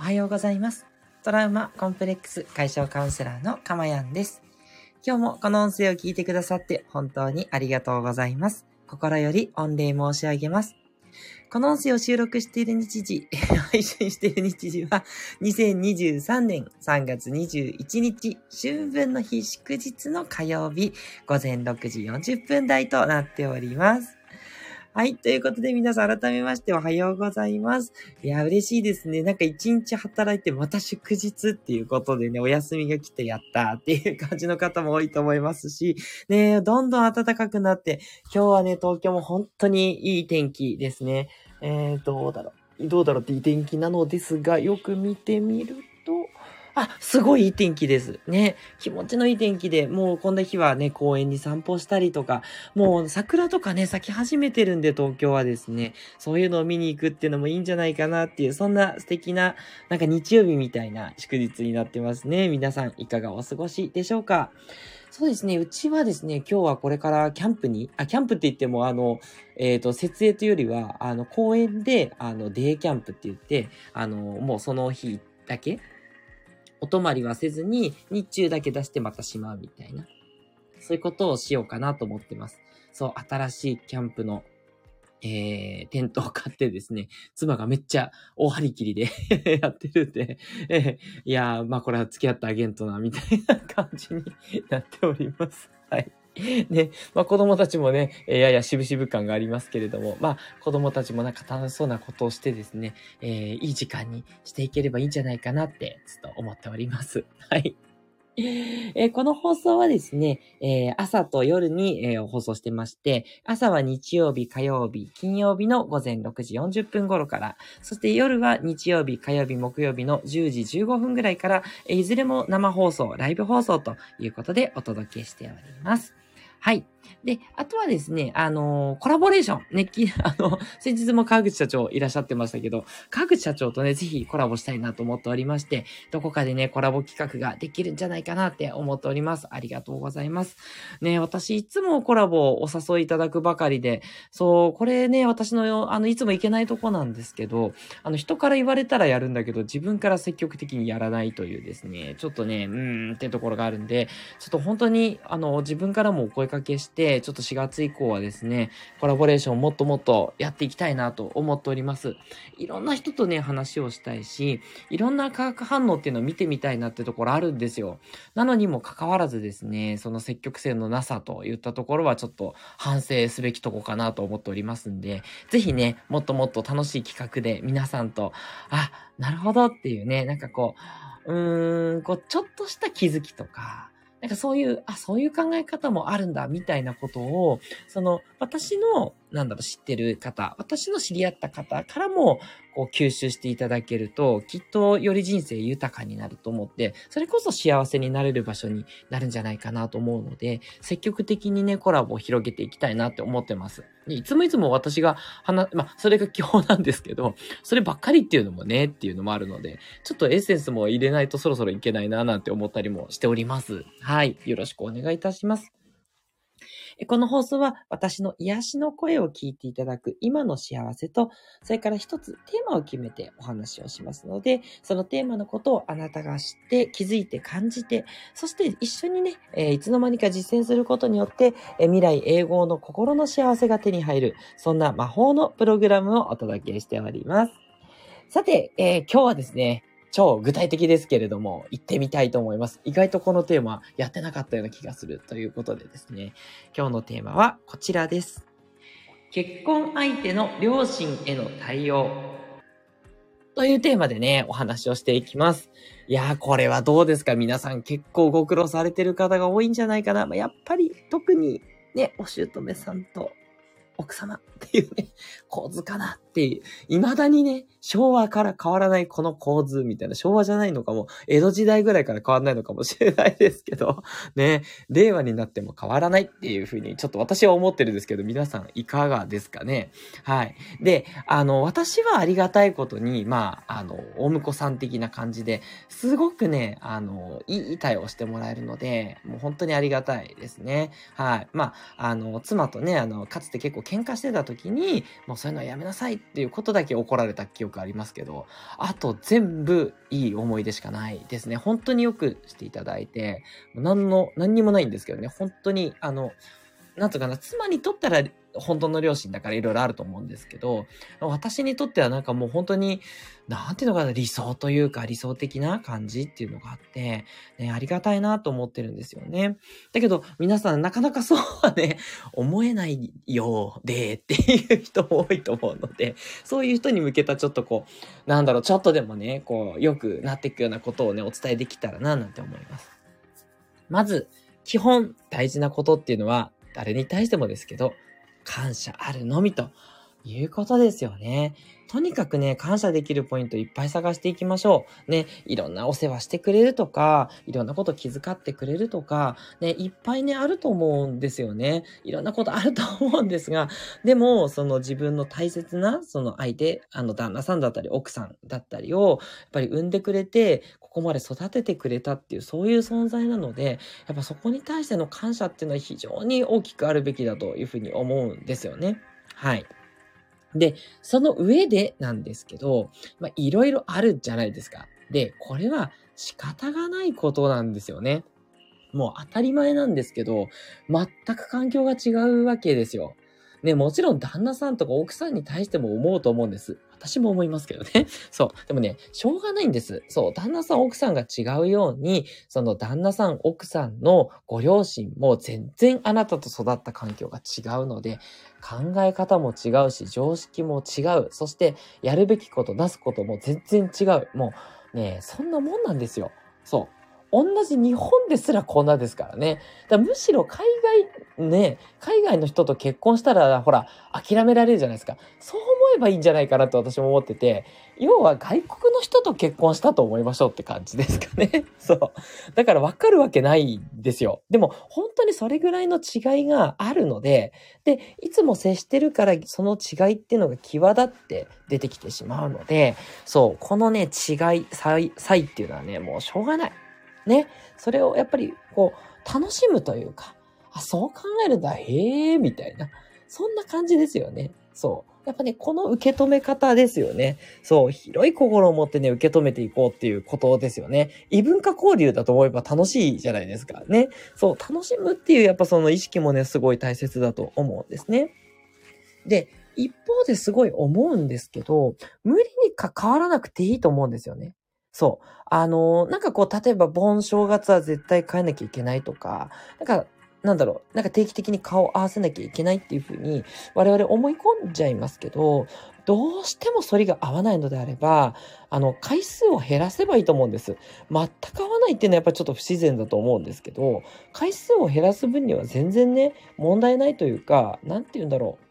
おはようございます。トラウマコンプレックス解消カウンセラーのかまやんです。今日もこの音声を聞いてくださって本当にありがとうございます。心より御礼申し上げます。この音声を収録している日時、配信している日時は、2023年3月21日、春分の日祝日の火曜日、午前6時40分台となっております。はい。ということで皆さん改めましておはようございます。いや、嬉しいですね。なんか一日働いてまた祝日っていうことでね、お休みが来てやったっていう感じの方も多いと思いますし、ね、どんどん暖かくなって、今日はね、東京も本当にいい天気ですね。えー、どうだろう。どうだろうっていい天気なのですが、よく見てみると、あ、すごいいい天気です。ね。気持ちのいい天気で、もうこんな日はね、公園に散歩したりとか、もう桜とかね、咲き始めてるんで、東京はですね、そういうのを見に行くっていうのもいいんじゃないかなっていう、そんな素敵な、なんか日曜日みたいな祝日になってますね。皆さん、いかがお過ごしでしょうか？そうですね。うちはですね、今日はこれからキャンプに、あ、キャンプって言っても、あの、えっ、ー、と、設営というよりは、あの、公園で、あの、デイキャンプって言って、あの、もうその日だけ、お泊まりはせずに、日中だけ出してまたしまうみたいな。そういうことをしようかなと思ってます。そう、新しいキャンプの、えー、テントを買ってですね、妻がめっちゃ大張り切りで やってるんで、えー、いやー、まあこれは付き合ってあげんとな、みたいな感じになっております。はい。ね、まあ子供たちもね、えー、やや渋々感がありますけれども、まあ子供たちもなんか楽しそうなことをしてですね、えー、いい時間にしていければいいんじゃないかなって、ちょっと思っております。はい。えー、この放送はですね、えー、朝と夜に、えー、放送してまして、朝は日曜日、火曜日、金曜日の午前6時40分頃から、そして夜は日曜日、火曜日、木曜日の10時15分ぐらいから、えいずれも生放送、ライブ放送ということでお届けしております。はい。で、あとはですね、あのー、コラボレーション。ね、き、あの、先日も川口社長いらっしゃってましたけど、川口社長とね、ぜひコラボしたいなと思っておりまして、どこかでね、コラボ企画ができるんじゃないかなって思っております。ありがとうございます。ね、私いつもコラボをお誘いいただくばかりで、そう、これね、私の、あの、いつも行けないとこなんですけど、あの、人から言われたらやるんだけど、自分から積極的にやらないというですね、ちょっとね、うーんってところがあるんで、ちょっと本当に、あの、自分からもお声かけして、ちょっと4月以降はですね、コラボレーションをもっともっとやっていきたいなと思っております。いろんな人とね、話をしたいし、いろんな化学反応っていうのを見てみたいなってところあるんですよ。なのにもかかわらずですね、その積極性のなさといったところはちょっと反省すべきとこかなと思っておりますんで、ぜひね、もっともっと楽しい企画で皆さんと、あ、なるほどっていうね、なんかこう、うーん、こう、ちょっとした気づきとか、なんかそういう、あ、そういう考え方もあるんだ、みたいなことを、その、私の、なんだろう、知ってる方、私の知り合った方からも、こう、吸収していただけると、きっとより人生豊かになると思って、それこそ幸せになれる場所になるんじゃないかなと思うので、積極的にね、コラボを広げていきたいなって思ってます。いつもいつも私が話、まあ、それが基本なんですけど、そればっかりっていうのもね、っていうのもあるので、ちょっとエッセンスも入れないとそろそろいけないな、なんて思ったりもしております。はい。よろしくお願いいたします。この放送は私の癒しの声を聞いていただく今の幸せと、それから一つテーマを決めてお話をしますので、そのテーマのことをあなたが知って気づいて感じて、そして一緒にね、え、いつの間にか実践することによって、え、未来永劫の心の幸せが手に入る、そんな魔法のプログラムをお届けしております。さて、えー、今日はですね、超具体的ですけれども、行ってみたいと思います。意外とこのテーマやってなかったような気がするということでですね、今日のテーマはこちらです。結婚相手の両親への対応。というテーマでね、お話をしていきます。いやー、これはどうですか？皆さん結構ご苦労されてる方が多いんじゃないかな。まあ、やっぱり特にね、お姑さんと奥様っていうね、構図かなって。未だにね、昭和から変わらないこの構図みたいな、昭和じゃないのかも、江戸時代ぐらいから変わらないのかもしれないですけど、ね、令和になっても変わらないっていうふうに、ちょっと私は思ってるんですけど、皆さんいかがですかね？はい。で、あの、私はありがたいことに、まあ、あの、大婿さん的な感じで、すごくね、あの、いい対応してもらえるので、もう本当にありがたいですね。はい。まあ、あの、妻とね、あの、かつて結構喧嘩してた時に、もうそういうのはやめなさいっっていうことだけ怒られた記憶ありますけど、あと全部いい思い出しかないですね。本当によくしていただいて、何の、何にもないんですけどね、本当に、あの、なんとかな、妻にとったら本当の両親だからいろいろあると思うんですけど、私にとってはなんかもう本当に、なんていうのかな、理想というか理想的な感じっていうのがあって、ね、ありがたいなと思ってるんですよね。だけど、皆さんなかなかそうはね、思えないようでっていう人も多いと思うので、そういう人に向けたちょっとこう、なんだろう、ちょっとでもね、こう、良くなっていくようなことをね、お伝えできたらな、なんて思います。まず、基本大事なことっていうのは、誰に対してもですけど、感謝あるのみということですよね。とにかくね、感謝できるポイントいっぱい探していきましょう。ね、いろんなお世話してくれるとか、いろんなこと気遣ってくれるとか、ね、いっぱいね、あると思うんですよね。いろんなことあると思うんですが、でも、その自分の大切な、その相手、あの旦那さんだったり、奥さんだったりを、やっぱり産んでくれて、ここまで育ててくれたっていう、そういう存在なので、やっぱそこに対しての感謝っていうのは非常に大きくあるべきだというふうに思うんですよね。はい。で、その上でなんですけど、まあ、いろいろあるじゃないですか。で、これは仕方がないことなんですよね。もう当たり前なんですけど、全く環境が違うわけですよ。ね、もちろん旦那さんとか奥さんに対しても思うと思うんです。私も思いますけどね。そう。でもね、しょうがないんです。そう。旦那さん、奥さんが違うように、その旦那さん、奥さんのご両親も全然あなたと育った環境が違うので、考え方も違うし、常識も違う。そして、やるべきこと、出すことも全然違う。もう、ね、そんなもんなんですよ。そう。同じ日本ですらこんなですからね。だらむしろ海外、ね、海外の人と結婚したら、ほら、諦められるじゃないですか。そう思えばいいんじゃないかなと私も思ってて、要は外国の人と結婚したと思いましょうって感じですかね。そう。だからわかるわけないんですよ。でも、本当にそれぐらいの違いがあるので、で、いつも接してるからその違いっていうのが際立って出てきてしまうので、そう、このね、違い、差異っていうのはね、もうしょうがない。ね、それをやっぱりこう、楽しむというか、あ、そう考えるんだ、へえ、みたいな。そんな感じですよね。そう。やっぱね、この受け止め方ですよね。そう、広い心を持ってね、受け止めていこうっていうことですよね。異文化交流だと思えば楽しいじゃないですか。ね。そう、楽しむっていうやっぱその意識もね、すごい大切だと思うんですね。で、一方ですごい思うんですけど、無理に関わらなくていいと思うんですよね。そう。あのー、なんかこう、例えば盆正月は絶対変えなきゃいけないとか、なんか、なんだろう、なんか定期的に顔を合わせなきゃいけないっていうふうに我々思い込んじゃいますけど、どうしても反りが合わないのであれば、あの、回数を減らせばいいと思うんです。全く合わないっていうのはやっぱりちょっと不自然だと思うんですけど、回数を減らす分には全然ね、問題ないというか、なんて言うんだろう。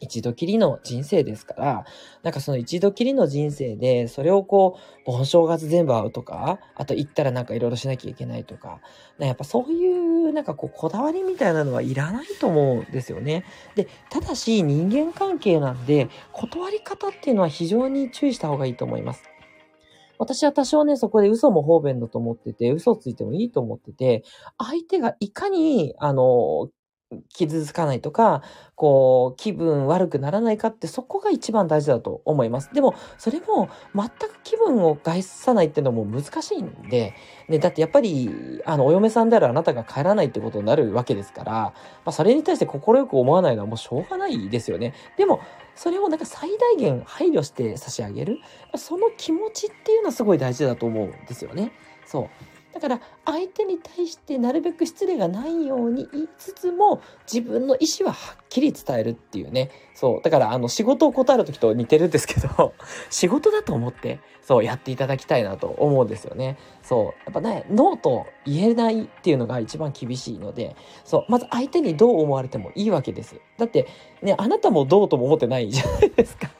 一度きりの人生ですから、なんかその一度きりの人生で、それをこう、盆正月全部会うとか、あと行ったらなんかいろいろしなきゃいけないとか、やっぱそういうなんかこう、こだわりみたいなのはいらないと思うんですよね。で、ただし人間関係なんで、断り方っていうのは非常に注意した方がいいと思います。私は多少ね、そこで嘘も方便だと思ってて、嘘ついてもいいと思ってて、相手がいかに、あの、傷つかないとか、こう、気分悪くならないかって、そこが一番大事だと思います。でも、それも全く気分を害さないっていうのも難しいんで、ね、だってやっぱり、あの、お嫁さんであるあなたが帰らないってことになるわけですから、まあ、それに対して快く思わないのはもうしょうがないですよね。でも、それをなんか最大限配慮して差し上げる。その気持ちっていうのはすごい大事だと思うんですよね。そう。だから相手に対してなるべく失礼がないように言いつつも自分の意思ははっきり伝えるっていうね。そう。だからあの仕事を断る時と似てるんですけど、仕事だと思ってそうやっていただきたいなと思うんですよね。そう。やっぱね、ノーと言えないっていうのが一番厳しいので、そう。まず相手にどう思われてもいいわけです。だってね、あなたもどうとも思ってないじゃないですか。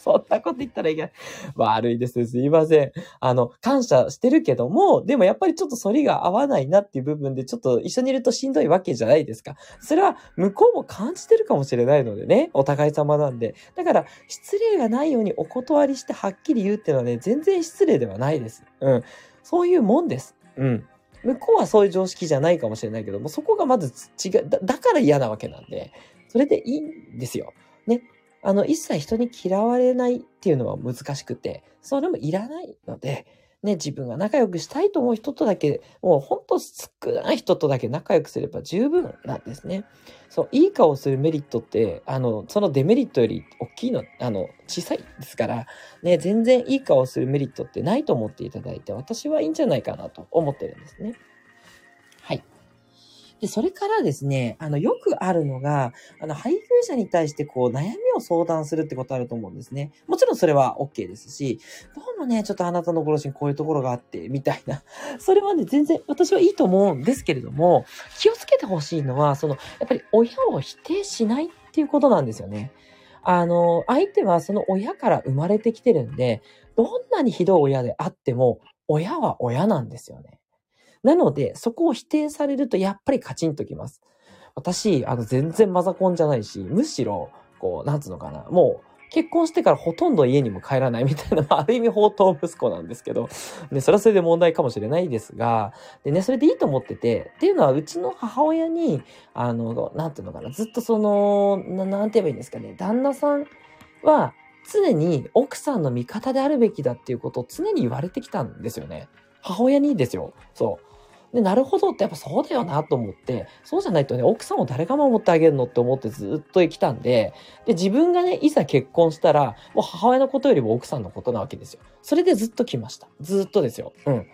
そんなこと言ったらいけない。悪いです。すいません。あの、感謝してるけども、でもやっぱりちょっと反りが合わないなっていう部分で、ちょっと一緒にいるとしんどいわけじゃないですか。それは向こうも感じてるかもしれないのでね。お互い様なんで。だから、失礼がないようにお断りしてはっきり言うっていうのはね、全然失礼ではないです。うん。そういうもんです。うん。向こうはそういう常識じゃないかもしれないけども、そこがまず違う、だだから嫌なわけなんで、それでいいんですよ。ね。あの、一切人に嫌われないっていうのは難しくて、それもいらないので、ね、自分が仲良くしたいと思う人とだけ、もうほんと少ない人とだけ仲良くすれば十分なんですね。そう、いい顔するメリットって、あの、そのデメリットより大きいの、あの、小さいですから、ね、全然いい顔するメリットってないと思っていただいて、私はいいんじゃないかなと思ってるんですね。で、それからですね、あの、よくあるのが、あの、配偶者に対してこう、悩みを相談するってことあると思うんですね。もちろんそれは OK ですし、どうもね、ちょっとあなたのご両親こういうところがあって、みたいな。それはね、全然私はいいと思うんですけれども、気をつけてほしいのは、その、やっぱり親を否定しないっていうことなんですよね。あの、相手はその親から生まれてきてるんで、どんなにひどい親であっても、親は親なんですよね。なので、そこを否定されるとやっぱりカチンときます。私、あの、全然マザコンじゃないし、むしろ、こう、なんつうのかな、もう、結婚してからほとんど家にも帰らないみたいな、まあ、ある意味宝刀息子なんですけど、ね、それはそれで問題かもしれないですが、でね、それでいいと思ってて、っていうのは、うちの母親に、あの、なんていうのかな、ずっとその、ななんて言えばいいんですかね、旦那さんは、常に奥さんの味方であるべきだっていうことを常に言われてきたんですよね。母親にですよ。そう。で、なるほどってやっぱそうだよなと思って、そうじゃないとね、奥さんを誰が守ってあげるのって思ってずっと生きたんで、で、自分がね、いざ結婚したら、もう母親のことよりも奥さんのことなわけですよ。それでずっと来ました。ずっとですよ。うん。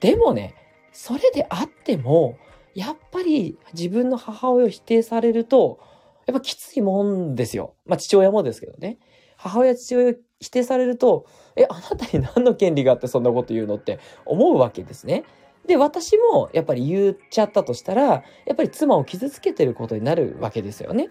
でもね、それであっても、やっぱり自分の母親を否定されると、やっぱきついもんですよ。まあ父親もですけどね。母親、父親を否定されると、え、あなたに何の権利があってそんなこと言うのって思うわけですね。で、私もやっぱり言っちゃったとしたら、やっぱり妻を傷つけてることになるわけですよね。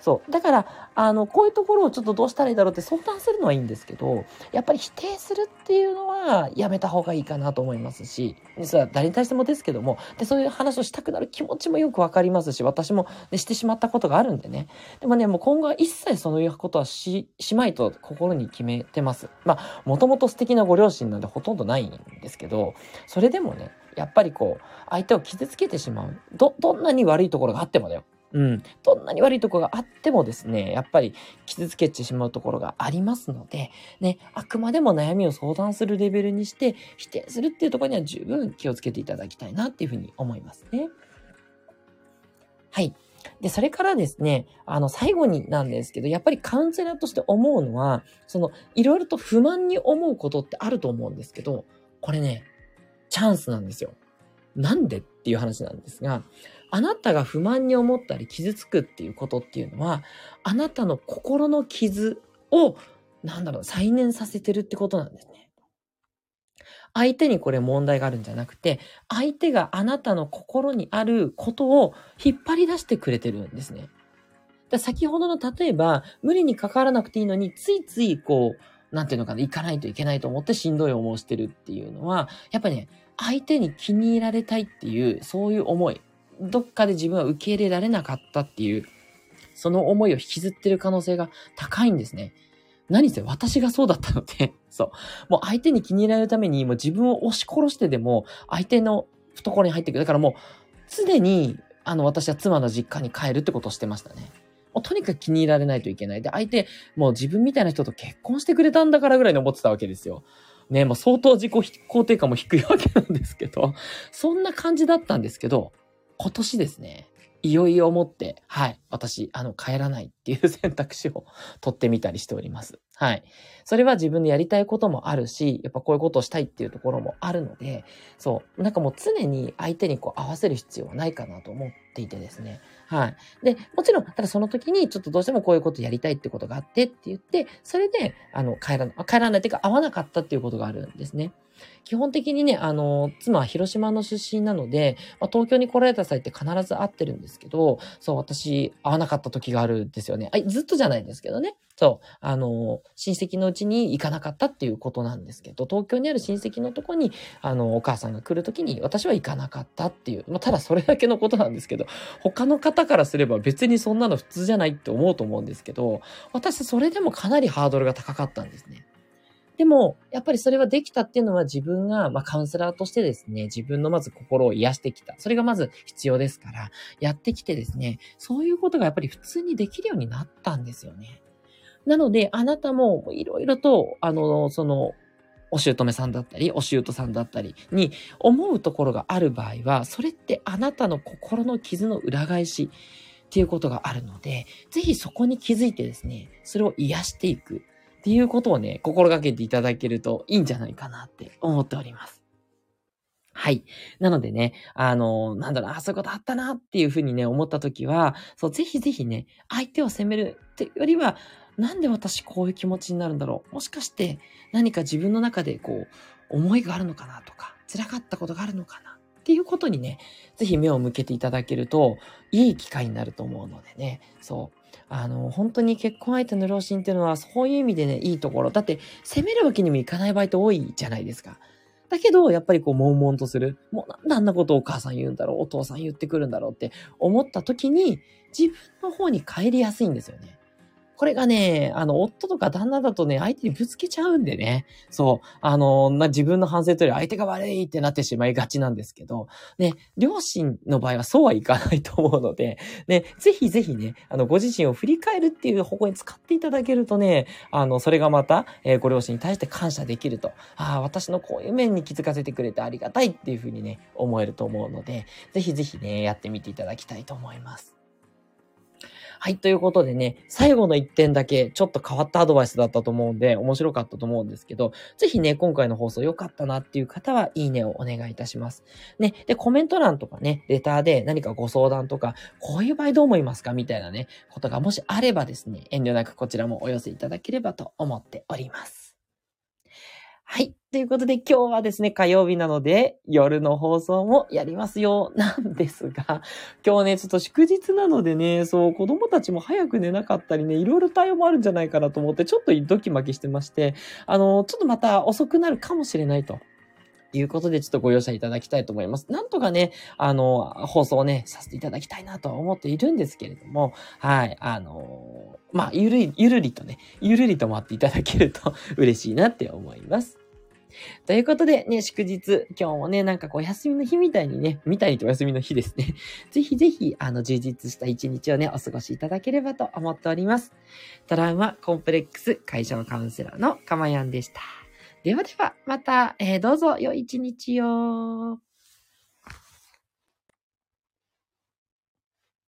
そう。だから、あの、こういうところをちょっとどうしたらいいだろうって相談するのはいいんですけど、やっぱり否定するっていうのはやめた方がいいかなと思いますし、実は誰に対してもですけども、で、そういう話をしたくなる気持ちもよくわかりますし、私も、ね、してしまったことがあるんでね。でもね、もう今後は一切そういうことはし、しまいと心に決めてます。まあ、もともと素敵なご両親なんでほとんどないんですけど、それでもね、やっぱりこう、相手を傷つけてしまう。ど、どんなに悪いところがあってもだよ。うん。どんなに悪いところがあってもですね、やっぱり傷つけてしまうところがありますので、ね、あくまでも悩みを相談するレベルにして、否定するっていうところには十分気をつけていただきたいなっていうふうに思いますね。はい。で、それからですね、あの、最後になんですけど、やっぱりカウンセラーとして思うのは、その、いろいろと不満に思うことってあると思うんですけど、これね、チャンスなんですよ。なんでっていう話なんですが、あなたが不満に思ったり傷つくっていうことっていうのは、あなたの心の傷を、なんだろう、再燃させてるってことなんですね。相手にこれ問題があるんじゃなくて、相手があなたの心にあることを引っ張り出してくれてるんですね。だ先ほどの例えば、無理に関わらなくていいのに、ついついこう、なんていうのかな、行かないといけないと思ってしんどい思いをしてるっていうのは、やっぱりね、相手に気に入られたいっていう、そういう思い。どっかで自分は受け入れられなかったっていう、その思いを引きずってる可能性が高いんですね。何せ私がそうだったので、そう。もう相手に気に入られるために、もう自分を押し殺してでも、相手の懐に入ってくる。だからもう、常に、あの、私は妻の実家に帰るってことをしてましたね。もうとにかく気に入られないといけない。で、相手、もう自分みたいな人と結婚してくれたんだからぐらいに思ってたわけですよ。ね、もう相当自己肯定感も低いわけなんですけど、そんな感じだったんですけど、今年ですね、いよいよ思って、はい、私、あの、帰らないっていう選択肢を取ってみたりしております。はい。それは自分でやりたいこともあるし、やっぱこういうことをしたいっていうところもあるので、そう、なんかもう常に相手にこう合わせる必要はないかなと思っていてですね。はい。で、もちろん、ただその時にちょっとどうしてもこういうことやりたいってことがあってって言って、それで、あの、帰らない、帰らないっていうか会わなかったっていうことがあるんですね。基本的にね、あの、妻は広島の出身なので、まあ、東京に来られた際って必ず会ってるんですけど、そう、私、会わなかった時があるんですよね。あずっとじゃないんですけどね。そう、あの、親戚のうちに行かなかったっていうことなんですけど、東京にある親戚のとこに、あの、お母さんが来るときに私は行かなかったっていう、まあ、ただそれだけのことなんですけど、他の方からすれば別にそんなの普通じゃないって思うと思うんですけど、私それでもかなりハードルが高かったんですね。でも、やっぱりそれはできたっていうのは自分が、まあ、カウンセラーとしてですね、自分のまず心を癒してきた。それがまず必要ですから、やってきてですね、そういうことがやっぱり普通にできるようになったんですよね。なので、あなたもいろいろと、あの、その、お姑さんだったり、お姑さんだったりに思うところがある場合は、それってあなたの心の傷の裏返しっていうことがあるので、ぜひそこに気づいてですね、それを癒していくっていうことをね、心がけていただけるといいんじゃないかなって思っております。はい。なのでね、あの、なんだろう、あ、そういうことあったなっていうふうにね、思ったときは、そう、ぜひぜひね、相手を責めるってよりは、なんで私こういう気持ちになるんだろうもしかして何か自分の中でこう、思いがあるのかなとか、辛かったことがあるのかなっていうことにね、ぜひ目を向けていただけると、いい機会になると思うのでね、そう。あの、本当に結婚相手の両親っていうのは、そういう意味でね、いいところ。だって、責めるわけにもいかない場合って多いじゃないですか。だけど、やっぱりこう、悶々とする。もうなんであんなことをお母さん言うんだろう、お父さん言ってくるんだろうって思った時に、自分の方に帰りやすいんですよね。これがね、あの、夫とか旦那だとね、相手にぶつけちゃうんでね。そう。あの、な、自分の反省というより相手が悪いってなってしまいがちなんですけど、ね、両親の場合はそうはいかないと思うので、ね、ぜひぜひね、あの、ご自身を振り返るっていう方向に使っていただけるとね、あの、それがまた、えー、ご両親に対して感謝できると。ああ、私のこういう面に気づかせてくれてありがたいっていうふうにね、思えると思うので、ぜひぜひね、やってみていただきたいと思います。はい、ということでね、最後の1点だけちょっと変わったアドバイスだったと思うんで、面白かったと思うんですけど、ぜひね、今回の放送良かったなっていう方は、いいねをお願いいたします。ね、で、コメント欄とかね、レターで何かご相談とか、こういう場合どう思いますかみたいなね、ことがもしあればですね、遠慮なくこちらもお寄せいただければと思っております。はい。ということで今日はですね、火曜日なので夜の放送もやりますよ、なんですが、今日ね、ちょっと祝日なのでね、そう、子供たちも早く寝なかったりね、いろいろ対応もあるんじゃないかなと思って、ちょっとドキマキしてまして、あの、ちょっとまた遅くなるかもしれないと。いうことで、ちょっとご容赦いただきたいと思います。なんとかね、あの、放送をね、させていただきたいなとは思っているんですけれども、はい、あの、まあ、ゆるり、ゆるりとね、ゆるりと待っていただけると 嬉しいなって思います。ということでね、祝日、今日もね、なんかこう、休みの日みたいにね、みたいにとお休みの日ですね。ぜひぜひ、あの、充実した一日をね、お過ごしいただければと思っております。トラウマコンプレックス解消カウンセラーのかまやんでした。ではでは、また、えー、どうぞ良い一日を。